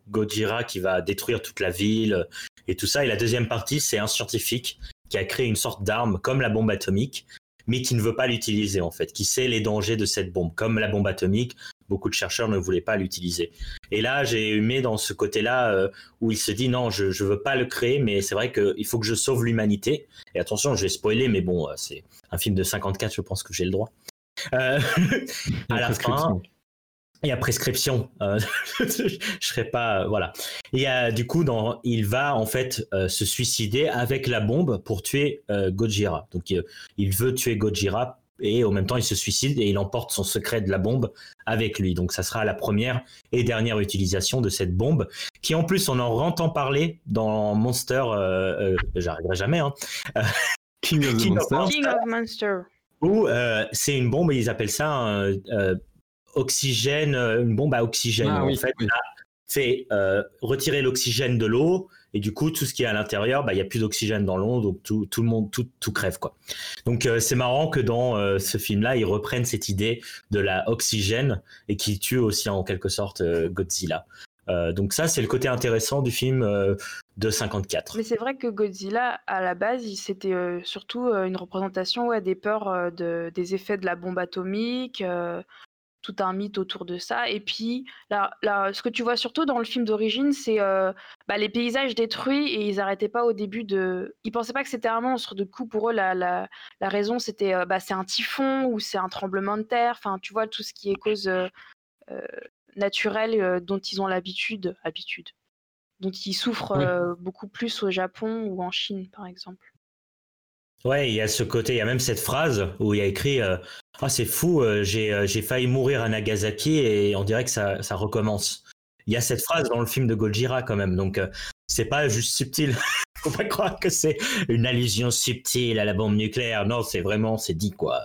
Gojira qui va détruire toute la ville euh, et tout ça. Et la deuxième partie, c'est un scientifique qui a créé une sorte d'arme comme la bombe atomique, mais qui ne veut pas l'utiliser en fait, qui sait les dangers de cette bombe. Comme la bombe atomique, beaucoup de chercheurs ne voulaient pas l'utiliser. Et là, j'ai aimé dans ce côté-là euh, où il se dit non, je ne veux pas le créer, mais c'est vrai qu'il faut que je sauve l'humanité. Et attention, je vais spoiler, mais bon, euh, c'est un film de 54, je pense que j'ai le droit. Euh, (laughs) à la fin, il y a prescription. (laughs) Je serais pas, voilà. Et euh, du coup, dans, il va en fait se suicider avec la bombe pour tuer Gojira. Donc, il veut tuer Gojira et en même temps, il se suicide et il emporte son secret de la bombe avec lui. Donc, ça sera la première et dernière utilisation de cette bombe, qui en plus, on en entend parler dans Monster. Euh, euh, J'arriverai jamais. Hein, (laughs) King of the King of Monsters. King of Monster. où euh, c'est une bombe, ils appellent ça un, euh, oxygène, une bombe à oxygène. Ah en oui, fait, oui. fait euh, retirer l'oxygène de l'eau et du coup tout ce qui est à l'intérieur, bah, il y a plus d'oxygène dans l'eau, donc tout, le monde, tout, tout crève quoi. Donc euh, c'est marrant que dans euh, ce film-là, ils reprennent cette idée de la oxygène et qu'ils tuent aussi en quelque sorte euh, Godzilla. Donc ça, c'est le côté intéressant du film de 54. Mais c'est vrai que Godzilla, à la base, c'était surtout une représentation ouais, des peurs de, des effets de la bombe atomique, tout un mythe autour de ça. Et puis, là, là, ce que tu vois surtout dans le film d'origine, c'est euh, bah, les paysages détruits et ils n'arrêtaient pas au début de. Ils pensaient pas que c'était un monstre. Du coup, pour eux, la, la, la raison, c'était euh, bah, c'est un typhon ou c'est un tremblement de terre. Enfin, tu vois, tout ce qui est cause euh, naturelle dont ils ont l'habitude. habitude dont ils souffrent Oui. beaucoup plus au Japon ou en Chine, par exemple. Ouais, il y a ce côté, il y a même cette phrase où il y a écrit euh, Ah, c'est fou, euh, j'ai euh, j'ai failli mourir à Nagasaki et on dirait que ça, ça recommence. Il y a cette phrase dans le film de Gojira quand même, donc euh, c'est pas juste subtil. (laughs) Faut pas croire que c'est une allusion subtile à la bombe nucléaire. Non, c'est vraiment, c'est dit quoi.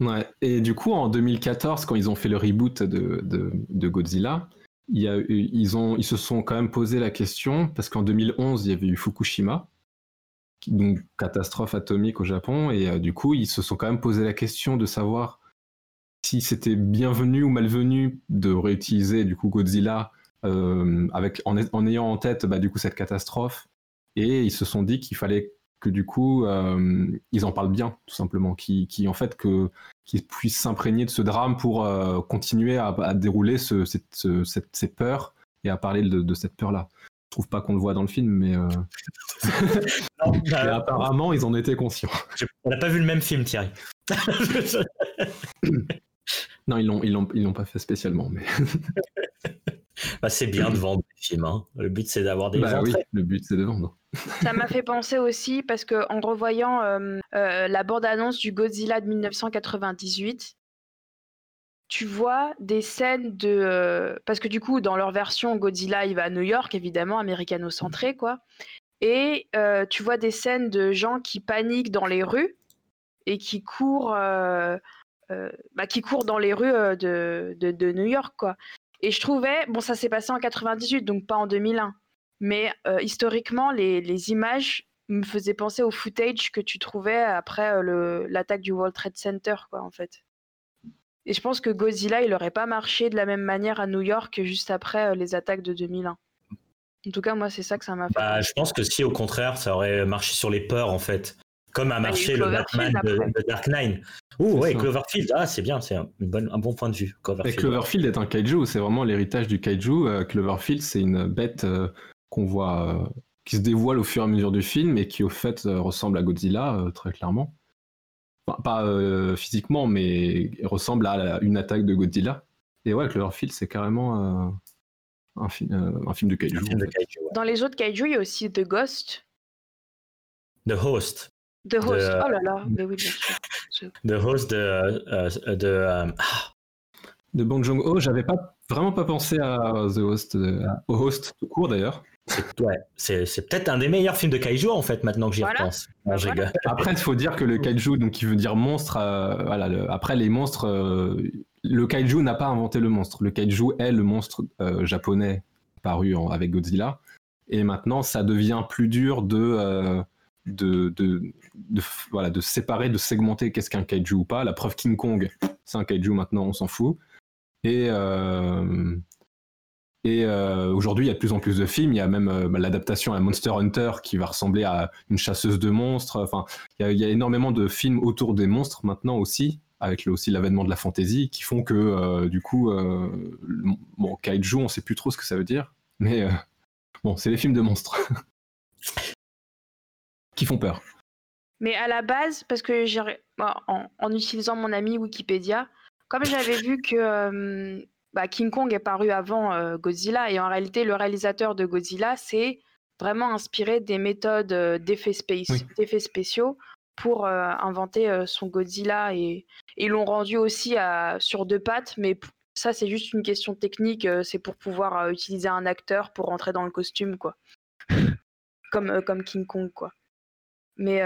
Ouais. Et du coup, en 2014, quand ils ont fait le reboot de, de, Godzilla, ils, ont, ils se sont quand même posé la question, parce qu'en 2011, il y avait eu Fukushima, donc catastrophe atomique au Japon, et euh, du coup, ils se sont quand même posé la question de savoir si c'était bienvenu ou malvenu de réutiliser du coup Godzilla euh, avec, en, ayant en tête bah, du coup cette catastrophe. Et ils se sont dit qu'il fallait que du coup, euh, ils en parlent bien, tout simplement, qui, en fait que qu'ils puissent s'imprégner de ce drame pour continuer à, dérouler ce, cette- ce- cette- ces peurs et à parler de, de cette peur-là. Je trouve pas qu'on le voit dans le film, mais, euh, (laughs) Non, mais (laughs) bah, apparemment ils en étaient conscients. on n'a pas vu le même film, Thierry. (laughs) Non, ils l'ont, ils l'ont, ils l'ont pas fait spécialement, mais Bah, c'est bien de vendre des films. hein. Le but, c'est d'avoir des bah oui, le but c'est de vendre. Ça m'a fait penser aussi parce que en revoyant euh, euh, la bande-annonce du Godzilla de 1998, tu vois des scènes de euh, parce que du coup dans leur version Godzilla il va à New York évidemment américano-centré quoi et euh, tu vois des scènes de gens qui paniquent dans les rues et qui courent euh, bah, qui courent dans les rues de, de, New York quoi et je trouvais bon ça s'est passé en 98 donc pas en 2001 mais historiquement, les, les images me faisaient penser au footage que tu trouvais après l'attaque du World Trade Center, quoi, en fait. Et je pense que Godzilla, il aurait pas marché de la même manière à New York juste après euh, les attaques de 2001. En tout cas, moi, c'est ça que ça m'a fait. Bah, je pense que si, au contraire, ça aurait marché sur les peurs, en fait. Comme a marché le Cloverfield Batman de, Dark Knight. Ouh, ouais, ça. Cloverfield. Ah, c'est bien, c'est un, bon point de vue. Et Cloverfield. Cloverfield est un kaiju, c'est vraiment l'héritage du kaiju. Euh, Cloverfield, c'est une bête euh, qu'on voit, euh, qui se dévoile au fur et à mesure du film et qui au fait ressemble à Godzilla très clairement. Enfin, pas euh, physiquement, mais ressemble à la- une attaque de Godzilla. Et ouais, Cloverfield, c'est carrément euh, un, fi- euh, un film de kaiju. Un film en de fait. kaiju, ouais. Dans les autres kaiju, il y a aussi The Ghost, The Host. The Host. De- Oh là là, mais oui, bien sûr. (laughs) The Host de. euh, de euh, ah, De Bong Joon-ho, j'avais pas vraiment pas pensé à The Host, au Host tout court d'ailleurs. C'est ouais, c'est c'est peut-être un des meilleurs films de kaiju, en fait, maintenant que j'y Voilà. repense. Non, je Voilà. rigole. Après, il faut dire que le kaiju, donc qui veut dire monstre, euh, voilà, le- après les monstres, euh, le kaiju n'a pas inventé le monstre. Le kaiju est le monstre euh, japonais paru en- avec Godzilla. Et maintenant, ça devient plus dur de, euh, de, de, de- voilà, de séparer, de segmenter qu'est-ce qu'un kaiju ou pas. La preuve King Kong, c'est un kaiju maintenant, on s'en fout. Et, euh, et euh, aujourd'hui, il y a de plus en plus de films. Il y a même euh, l'adaptation à Monster Hunter qui va ressembler à une chasseuse de monstres. Enfin, il y, a, énormément de films autour des monstres maintenant aussi, avec aussi l'avènement de la fantasy, qui font que euh, du coup, bon, kaiju, on sait plus trop ce que ça veut dire, mais bon, c'est les films de monstres (laughs) qui font peur. Mais à la base, parce que j'ai, bah, en, utilisant mon ami Wikipédia, comme j'avais vu que bah, King Kong est paru avant euh, Godzilla, et en réalité, le réalisateur de Godzilla s'est vraiment inspiré des méthodes euh, d'effets, Oui. spéciaux pour euh, inventer son Godzilla, et, ils l'ont rendu aussi à- sur deux pattes, mais ça, c'est juste une question technique, c'est pour pouvoir utiliser un acteur pour rentrer dans le costume, quoi. (laughs) comme, comme King Kong, quoi. Mais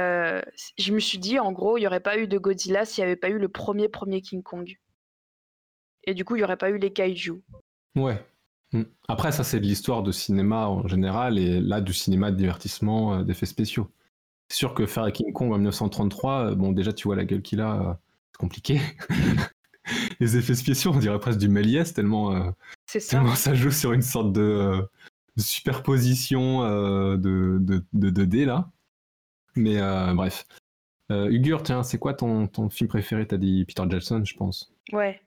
je me suis dit, en gros, il n'y aurait pas eu de Godzilla s'il n'y avait pas eu le premier premier King Kong. Et du coup, il n'y aurait pas eu les kaiju. Ouais. Mm. Après, ça, c'est de l'histoire de cinéma en général, et là, du cinéma de divertissement, euh, d'effets spéciaux. C'est sûr que faire King Kong en 1933, euh, bon, déjà, tu vois la gueule qu'il a, euh, c'est compliqué. (laughs) Les effets spéciaux, on dirait presque du Méliès, tellement, euh, C'est ça. tellement ça joue sur une sorte de, de superposition de, de, de 2D, là. Mais bref. Ugur, tiens, c'est quoi ton, ton film préféré? T'as dit Peter Jackson, je pense. Ouais.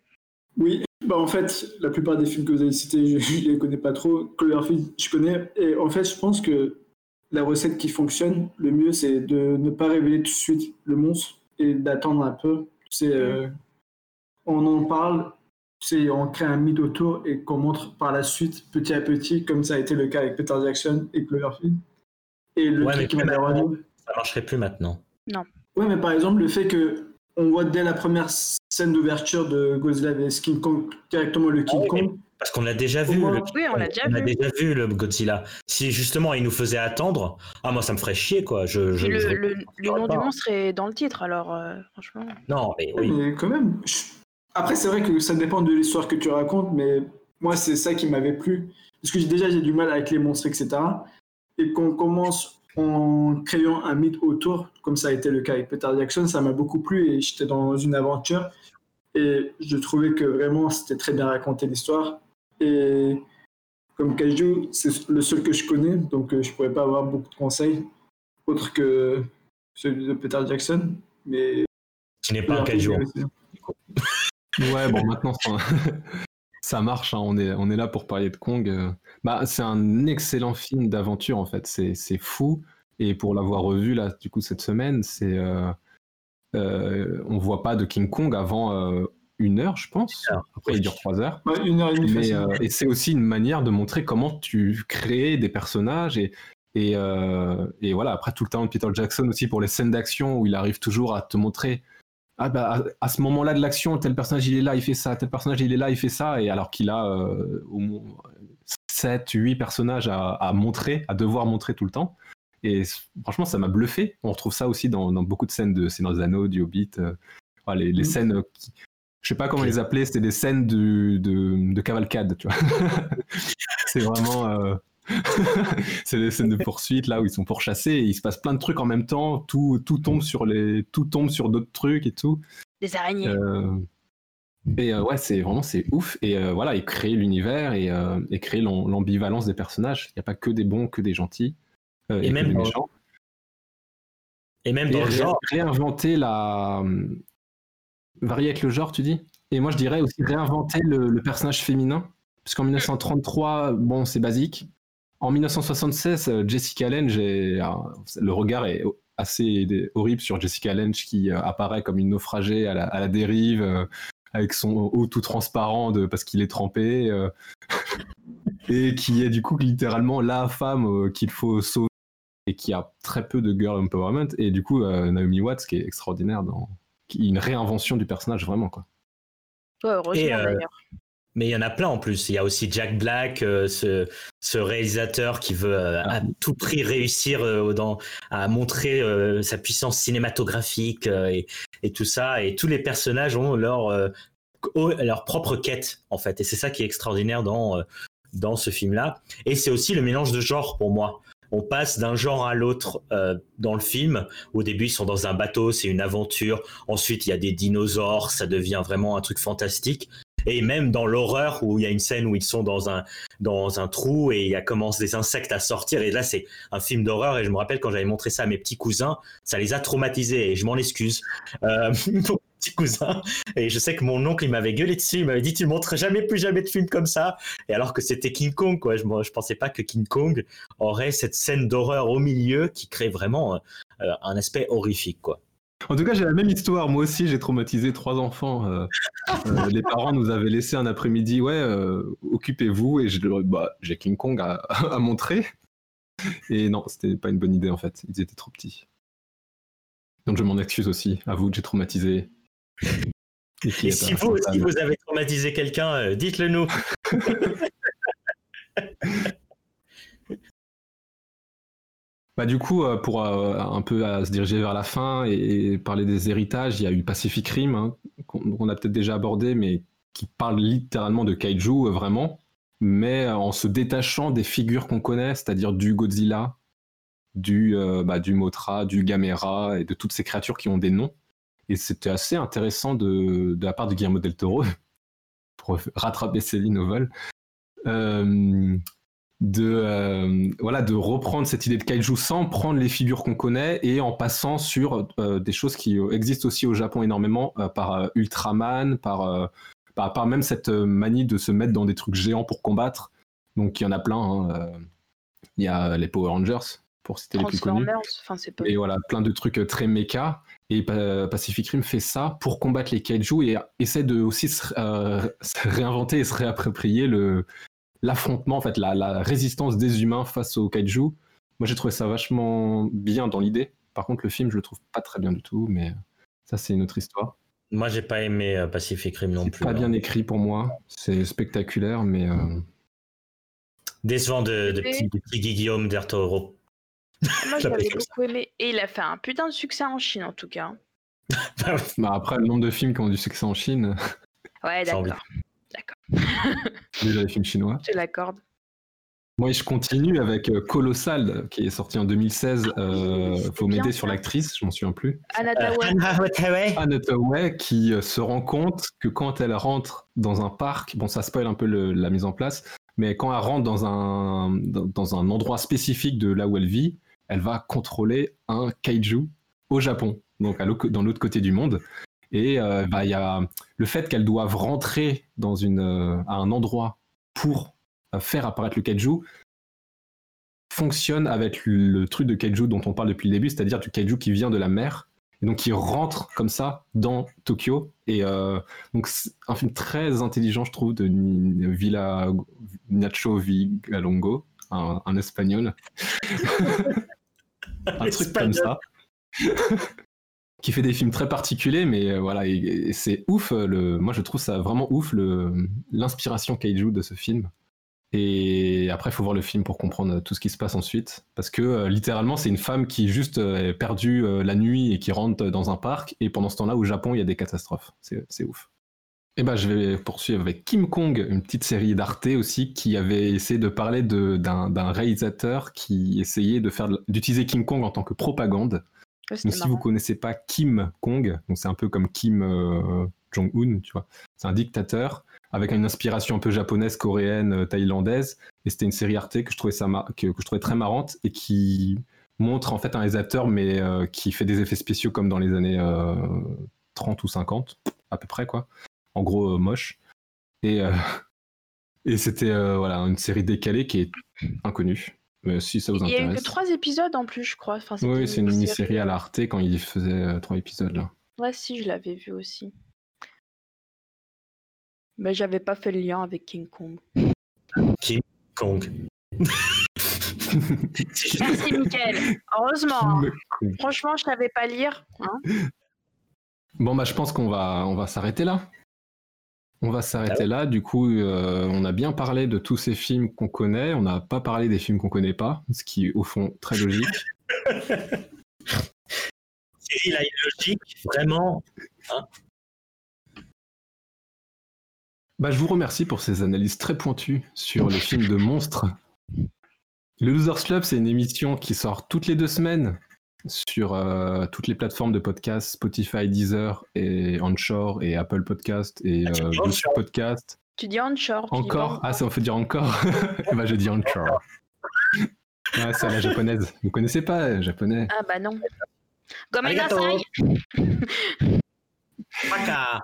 Oui, bah en fait, la plupart des films que vous avez cités, je, je les connais pas trop. Cloverfield, je connais. Et en fait, je pense que la recette qui fonctionne le mieux, c'est de ne pas révéler tout de suite le monstre et d'attendre un peu. C'est, euh, on en parle, c'est on crée un mythe autour et qu'on montre par la suite, petit à petit, comme ça a été le cas avec Peter Jackson et Cloverfield. Et le Ouais, mais qui Ça marcherait plus maintenant. Ouais, mais par exemple, le fait que on voit dès la première scène d'ouverture de Godzilla vs King Kong directement le King Ah mais- Kong. Parce qu'on l'a déjà vu. Le- Oui, on l'a déjà a vu. déjà vu le Godzilla. Si justement il nous faisait attendre, ah moi ça me ferait chier quoi. Je, je, le, je- le- le nom du monstre est dans le titre, alors euh, franchement. Non mais oui. Mais quand même. je- Après, c'est vrai que ça dépend de l'histoire que tu racontes, mais moi, c'est ça qui m'avait plu. Parce que déjà, j'ai du mal avec les monstres, etc. Et qu'on commence en créant un mythe autour, comme ça a été le cas avec Peter Jackson, ça m'a beaucoup plu et j'étais dans une aventure. Et je trouvais que vraiment, c'était très bien raconté l'histoire. Et comme Kaiju, c'est le seul que je connais, donc euh, je pourrais pas avoir beaucoup de conseils autres que celui de Peter Jackson. Mais Qui n'est pas un kaiju. aussi. Ouais, bon, maintenant, c'est un- (laughs) ça marche, hein, on, est, on est là pour parler de Kong. euh. Bah, c'est un excellent film d'aventure en fait, c'est c'est fou. Et pour l'avoir revu là, du coup, cette semaine, c'est. euh, euh, on voit pas de King Kong avant euh, une heure, je pense. Après, il dure trois heures. Ouais, une heure et demie Mais, euh, et c'est aussi une manière de montrer comment tu crées des personnages et, et, euh, et voilà, après tout le temps de Peter Jackson aussi pour les scènes d'action où il arrive toujours à te montrer ah bah à, à ce moment-là de l'action, tel personnage il est là, il fait ça, tel personnage il est là, il fait ça, et alors qu'il a euh, au moins 7, 8 personnages à, à montrer, à devoir montrer tout le temps. Et franchement, ça m'a bluffé. On retrouve ça aussi dans, dans beaucoup de scènes de Seigneur des Anneaux, du Hobbit, euh, les, les Mhm. scènes euh, qui, je sais pas comment les appeler, c'était des scènes de cavalcade, tu vois. (laughs) c'est vraiment. euh, (laughs) c'est des scènes de poursuite là où ils sont pourchassés et il se passe plein de trucs en même temps. Tout, tout tombe sur les, tout tombe sur d'autres trucs et tout. Des araignées. Euh, et euh, ouais, c'est vraiment c'est ouf. Et euh, voilà, il crée l'univers et, euh, et crée l'am- l'ambivalence des personnages. Il n'y a pas que des bons, que des gentils. euh, Et même des dans- méchants. Et même Et dans le ré- genre, réinventer la. Varier avec le genre, tu dis? Et moi, je dirais aussi réinventer le, le personnage féminin. Parce qu'en 1933, bon, c'est basique. En 1976, euh, Jessica Lange, est- euh, le regard est assez horrible sur Jessica Lange qui euh, apparaît comme une naufragée à la, à la dérive, euh, avec son haut tout transparent de, parce qu'il est trempé, euh, (laughs) et qui est du coup littéralement la femme euh, qu'il faut sauver et qui a très peu de girl empowerment. Et du coup, euh, Naomi Watts, qui est extraordinaire dans qui- une réinvention du personnage vraiment quoi. Ouais, heureusement Et, euh, d'ailleurs. Mais il y en a plein en plus. Il y a aussi Jack Black, euh, ce, ce réalisateur qui veut euh, à tout prix réussir euh, dans, à montrer sa puissance cinématographique et, et tout ça. Et tous les personnages ont leur, leur propre quête, en fait. Et c'est ça qui est extraordinaire dans, dans ce film-là. Et c'est aussi le mélange de genres pour moi. On passe d'un genre à l'autre dans le film. Au début, ils sont dans un bateau, c'est une aventure. Ensuite, il y a des dinosaures, ça devient vraiment un truc fantastique. Et même dans l'horreur, où il y a une scène où ils sont dans un, dans un trou et il y a commence des insectes à sortir. Et là, c'est un film d'horreur. Et je me rappelle quand j'avais montré ça à mes petits cousins, ça les a traumatisés. Et je m'en excuse. Euh, (laughs) pour mes petits cousins. Et je sais que mon oncle, il m'avait gueulé dessus. Il m'avait dit, tu montres jamais plus jamais de films comme ça. Et alors que c'était King Kong, quoi. Je, je pensais pas que King Kong aurait cette scène d'horreur au milieu qui crée vraiment euh, un aspect horrifique, quoi. En tout cas, j'ai la même histoire. Moi aussi, j'ai traumatisé trois enfants. Euh, euh, les parents nous avaient laissé un après-midi, ouais, euh, occupez-vous. Et bah, j'ai King Kong à, (laughs) à montrer. Et non, c'était pas une bonne idée en fait. Ils étaient trop petits. Donc je m'en excuse aussi. À vous, j'ai traumatisé. Et Et si vous aussi responsable. vous avez traumatisé quelqu'un, dites-le nous. (laughs) Bah, du coup, euh, pour euh, un peu se diriger vers la fin et, parler des héritages, il y a eu Pacific Rim, hein, qu'on a peut-être déjà abordé, mais qui parle littéralement de kaiju, euh, vraiment, mais en se détachant des figures qu'on connaît, c'est-à-dire du Godzilla, du, bah, du Mothra, du Gamera et de toutes ces créatures qui ont des noms. Et c'était assez intéressant de, de la part de Guillermo del Toro, (laughs) pour rattraper Céline au vol. de euh, voilà de reprendre cette idée de kaiju sans prendre les figures qu'on connaît et en passant sur euh, des choses qui existent aussi au Japon énormément euh, par Ultraman par, par par même cette manie de se mettre dans des trucs géants pour combattre donc il y en a plein hein, il y a les Power Rangers pour citer les plus connus enfin pas. et voilà, plein de trucs très méca. Et Pa- Pacific Rim fait ça pour combattre les kaiju et essaie de aussi se, se réinventer et se réapproprier le l'affrontement, en fait, la, la résistance des humains face aux kaiju. Moi, j'ai trouvé ça vachement bien dans l'idée. Par contre, le film, je le trouve pas très bien du tout, mais ça, c'est une autre histoire. Moi, j'ai pas aimé euh, Pacific Rim non C'est plus. pas non. bien écrit pour moi. C'est spectaculaire, mais euh, Décevant de, de Et- petit, de petit Guillaume del Toro. Moi (laughs) j'avais beaucoup aimé. Et il a fait un putain de succès en Chine en tout cas. (laughs) bah, après, le nombre de films qui ont du succès en Chine, Ouais, d'accord. Déjà les films chinois. Je l'accorde. Moi, je continue avec euh, Colossal, qui est sorti en 2016. Euh, c'était faut m'aider sur l'actrice, je m'en souviens plus. Anatawa. Euh, Hathaway, qui euh, se rend compte que quand elle rentre dans un parc, bon, ça spoil un peu le- la mise en place, mais quand elle rentre dans un, dans, dans un endroit spécifique de là où elle vit, elle va contrôler un kaiju au Japon, donc à l'autre- dans l'autre côté du monde. Et euh, bah, il y a le fait qu'elles doivent rentrer dans une, euh, à un endroit pour euh, faire apparaître le kaiju fonctionne avec le truc de kaiju dont on parle depuis le début, c'est-à-dire du kaiju qui vient de la mer et donc qui rentre comme ça dans Tokyo. Et euh, donc c'est un film très intelligent, je trouve, de Villa Nacho Vigalongo, un, un espagnol. (laughs) un truc comme ça. (laughs) qui fait des films très particuliers, mais euh, voilà, c'est ouf. euh, Le, moi, je trouve ça vraiment ouf l'inspiration kaiju de ce film. Et après, il faut voir le film pour comprendre tout ce qui se passe ensuite. Parce que euh, littéralement, c'est une femme qui juste euh, est perdue euh, la nuit et qui rentre dans un parc. Et pendant ce temps-là, au Japon, il y a des catastrophes. C'est ouf. Et ben, je vais poursuivre avec Kim Kong, une petite série d'Arte aussi, qui avait essayé de parler d'un réalisateur qui essayait d'utiliser Kim Kong en tant que propagande. Ouais, Donc, si vous connaissez pas Kim Kong, donc c'est un peu comme Kim euh, Jong-un, tu vois. C'est un dictateur avec une inspiration un peu japonaise, coréenne, euh, thaïlandaise. Et c'était une série Arte que je trouvais ça mar- que, que je trouvais très marrante et qui montre en fait un réalisateur mais euh, qui fait des effets spéciaux comme dans les années euh, 30 ou 50 à peu près quoi. En gros moche. Et (laughs) et c'était voilà une série décalée qui est inconnue. Mais si ça vous Il y a eu que trois épisodes en plus, je crois. Enfin, Oui, c'est une mini-série. à la Arte quand il faisait euh, trois épisodes là. Ouais, si, je l'avais vu aussi. Mais j'avais pas fait le lien avec King Kong. Kong. Merci, Mickaël. Heureusement. hein. Franchement, je savais pas lire. hein. Bon, bah, je pense qu'on va, on va s'arrêter là. On va s'arrêter là. Du coup, euh, on a bien parlé de tous ces films qu'on connaît. On n'a pas parlé des films qu'on connaît pas, ce qui est au fond très logique. (laughs) Cyril a une logique, vraiment. Bah, je vous remercie pour ces analyses très pointues sur les films de monstres. Le Losers Club, c'est une émission qui sort toutes les deux semaines sur euh, toutes les plateformes de podcast, Spotify, Deezer et Anchor et Apple Podcast et Ah, euh, Podcast. Tu dis onshore. Encore? Ah, ça on fait dire encore? Bah, (laughs) je dis Anchor. Ouais, c'est la japonaise. Vous connaissez pas euh, japonais? Ah bah non. (laughs) Waka.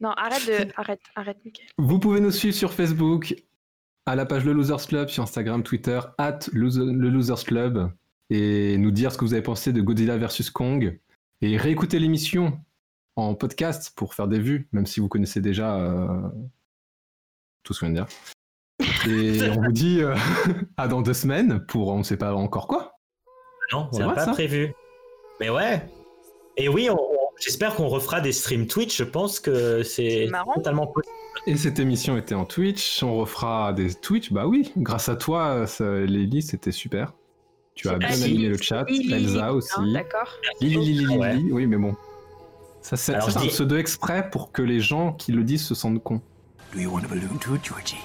Non, arrête de. Arrête, arrête, Mickaël. Vous pouvez nous suivre sur Facebook, à la page Le Losers Club, sur Instagram, Twitter, at Loser- le Losers Club, et nous dire ce que vous avez pensé de Godzilla vs Kong, et réécouter l'émission en podcast pour faire des vues, même si vous connaissez déjà euh, tout ce qu'on vient de dire. Et (laughs) on vous dit euh, (laughs) à dans deux semaines pour on ne sait pas encore quoi. Non, on C'est n'a pas ça prévu. Mais ouais. Et oui, on- on- j'espère qu'on refera des streams Twitch. Je pense que c'est totalement possible. Et cette émission était en Twitch, on refera des Twitch, bah oui, grâce à toi, ça- Lily, c'était super. Tu as bien animé le chat, Elsa hein, aussi. D'accord. Lily, Lily, Lily, Ouais. oui, mais bon. Ça, c'est un pseudo exprès pour que les gens qui le disent se sentent cons. Do you want a balloon too, Georgie?